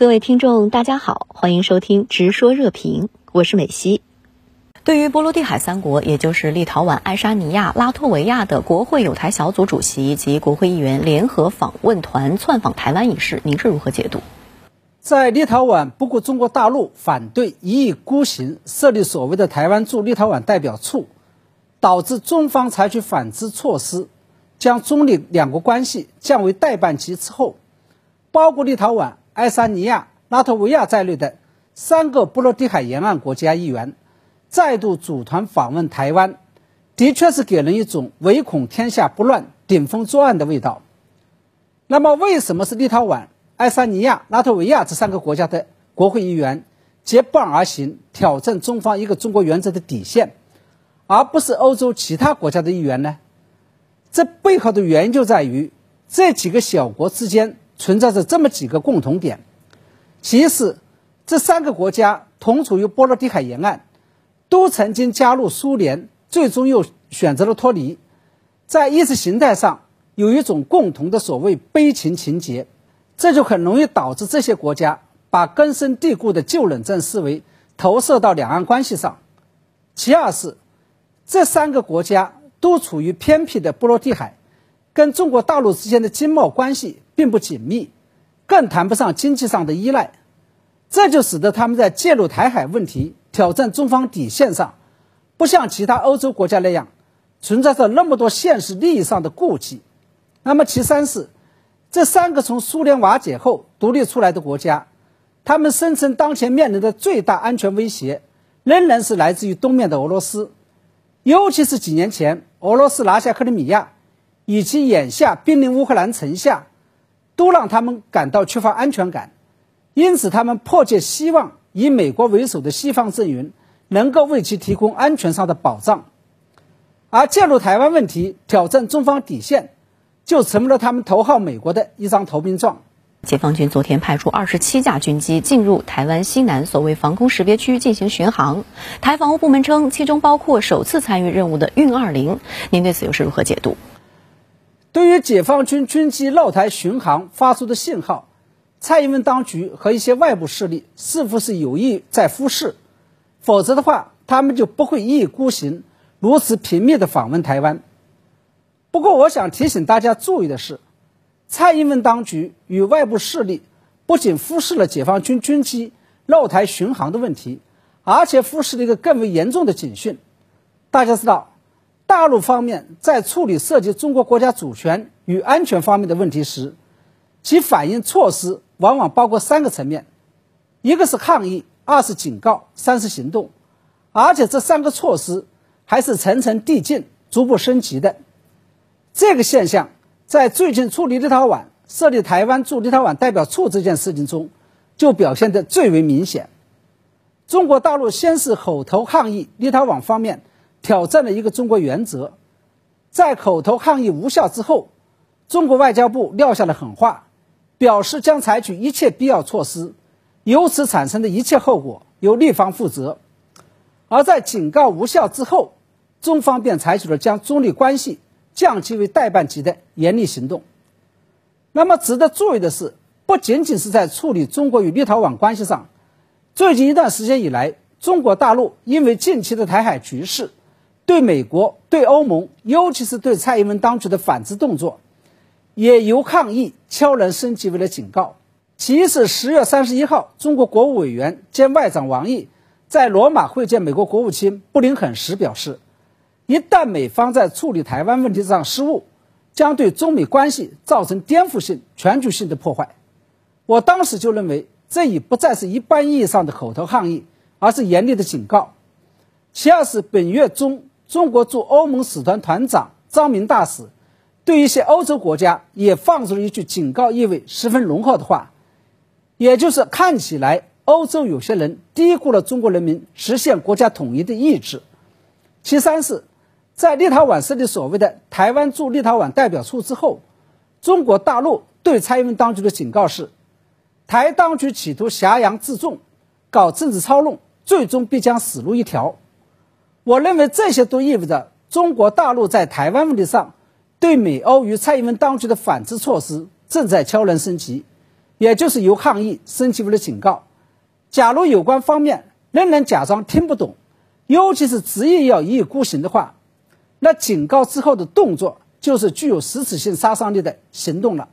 各位听众，大家好，欢迎收听《直说热评》，我是美西。对于波罗的海三国，也就是立陶宛、爱沙尼亚、拉脱维亚的国会有台小组主席及国会议员联合访问团窜访台湾一事，您是如何解读？在立陶宛不顾中国大陆反对，一意孤行设立所谓的台湾驻立陶宛代表处，导致中方采取反制措施，将中立两国关系降为代办级之后，包括立陶宛。爱沙尼亚、拉脱维亚在内的三个波罗的海沿岸国家议员再度组团访问台湾，的确是给人一种唯恐天下不乱、顶风作案的味道。那么，为什么是立陶宛、爱沙尼亚、拉脱维亚这三个国家的国会议员结伴而行，挑战中方一个中国原则的底线，而不是欧洲其他国家的议员呢？这背后的原因就在于这几个小国之间。存在着这么几个共同点：其一是这三个国家同处于波罗的海沿岸，都曾经加入苏联，最终又选择了脱离，在意识形态上有一种共同的所谓悲情情节，这就很容易导致这些国家把根深蒂固的旧冷战思维投射到两岸关系上。其二是这三个国家都处于偏僻的波罗的海，跟中国大陆之间的经贸关系。并不紧密，更谈不上经济上的依赖，这就使得他们在介入台海问题、挑战中方底线上，不像其他欧洲国家那样存在着那么多现实利益上的顾忌。那么，其三是这三个从苏联瓦解后独立出来的国家，他们声称当前面临的最大安全威胁仍然是来自于东面的俄罗斯，尤其是几年前俄罗斯拿下克里米亚，以及眼下濒临乌克兰城下。都让他们感到缺乏安全感，因此他们迫切希望以美国为首的西方阵营能够为其提供安全上的保障，而介入台湾问题、挑战中方底线，就成为了他们头号美国的一张投名状。解放军昨天派出二十七架军机进入台湾西南所谓防空识别区进行巡航，台防务部门称其中包括首次参与任务的运二零，您对此又是如何解读？对于解放军军机绕台巡航发出的信号，蔡英文当局和一些外部势力似乎是有意在忽视，否则的话，他们就不会一意孤行，如此频密的访问台湾。不过，我想提醒大家注意的是，蔡英文当局与外部势力不仅忽视了解放军军机绕台巡航的问题，而且忽视了一个更为严重的警讯。大家知道。大陆方面在处理涉及中国国家主权与安全方面的问题时，其反应措施往往包括三个层面：一个是抗议，二是警告，三是行动。而且这三个措施还是层层递进、逐步升级的。这个现象在最近处理立陶宛设立台湾驻立陶宛代表处这件事情中，就表现得最为明显。中国大陆先是口头抗议立陶宛方面。挑战了一个中国原则，在口头抗议无效之后，中国外交部撂下了狠话，表示将采取一切必要措施，由此产生的一切后果由立方负责。而在警告无效之后，中方便采取了将中立关系降级为代办级的严厉行动。那么值得注意的是，不仅仅是在处理中国与立陶宛关系上，最近一段时间以来，中国大陆因为近期的台海局势。对美国、对欧盟，尤其是对蔡英文当局的反制动作，也由抗议悄然升级为了警告。其一是，十月三十一号，中国国务委员兼外长王毅在罗马会见美国国务卿布林肯时表示，一旦美方在处理台湾问题上失误，将对中美关系造成颠覆性、全局性的破坏。我当时就认为，这已不再是一般意义上的口头抗议，而是严厉的警告。其二是本月中。中国驻欧盟使团团长张明大使对一些欧洲国家也放出了一句警告意味十分浓厚的话，也就是看起来欧洲有些人低估了中国人民实现国家统一的意志。其三是，在立陶宛设立所谓的台湾驻立陶宛代表处之后，中国大陆对蔡英文当局的警告是：台当局企图挟洋自重，搞政治操弄，最终必将死路一条。我认为这些都意味着中国大陆在台湾问题上对美欧与蔡英文当局的反制措施正在悄然升级，也就是由抗议升级为了警告。假如有关方面仍然假装听不懂，尤其是执意要一意孤行的话，那警告之后的动作就是具有实质性杀伤力的行动了。